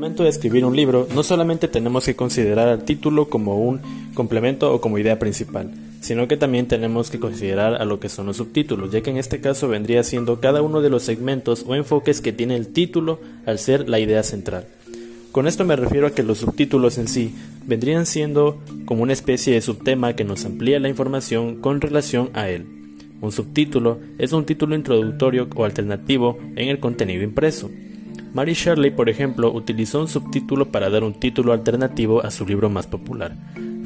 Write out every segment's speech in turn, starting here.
momento de escribir un libro, no solamente tenemos que considerar al título como un complemento o como idea principal, sino que también tenemos que considerar a lo que son los subtítulos, ya que en este caso vendría siendo cada uno de los segmentos o enfoques que tiene el título al ser la idea central. Con esto me refiero a que los subtítulos en sí vendrían siendo como una especie de subtema que nos amplía la información con relación a él. Un subtítulo es un título introductorio o alternativo en el contenido impreso. Mary Shelley, por ejemplo, utilizó un subtítulo para dar un título alternativo a su libro más popular,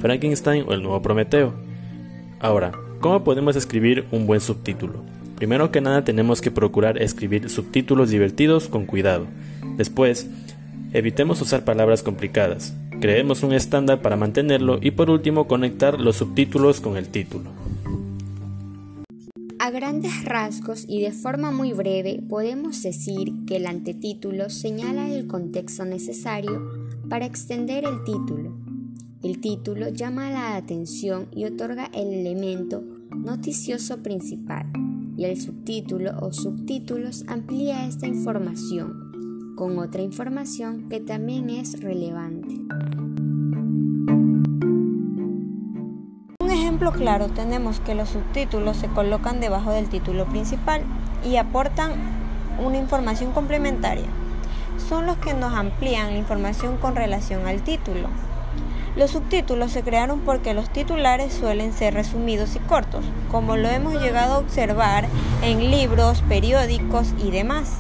Frankenstein o el nuevo Prometeo. Ahora, ¿cómo podemos escribir un buen subtítulo? Primero que nada tenemos que procurar escribir subtítulos divertidos con cuidado. Después, evitemos usar palabras complicadas. Creemos un estándar para mantenerlo y por último conectar los subtítulos con el título. A grandes rasgos y de forma muy breve podemos decir que el antetítulo señala el contexto necesario para extender el título. El título llama la atención y otorga el elemento noticioso principal y el subtítulo o subtítulos amplía esta información con otra información que también es relevante. Claro tenemos que los subtítulos se colocan debajo del título principal y aportan una información complementaria. Son los que nos amplían la información con relación al título. Los subtítulos se crearon porque los titulares suelen ser resumidos y cortos, como lo hemos llegado a observar en libros, periódicos y demás.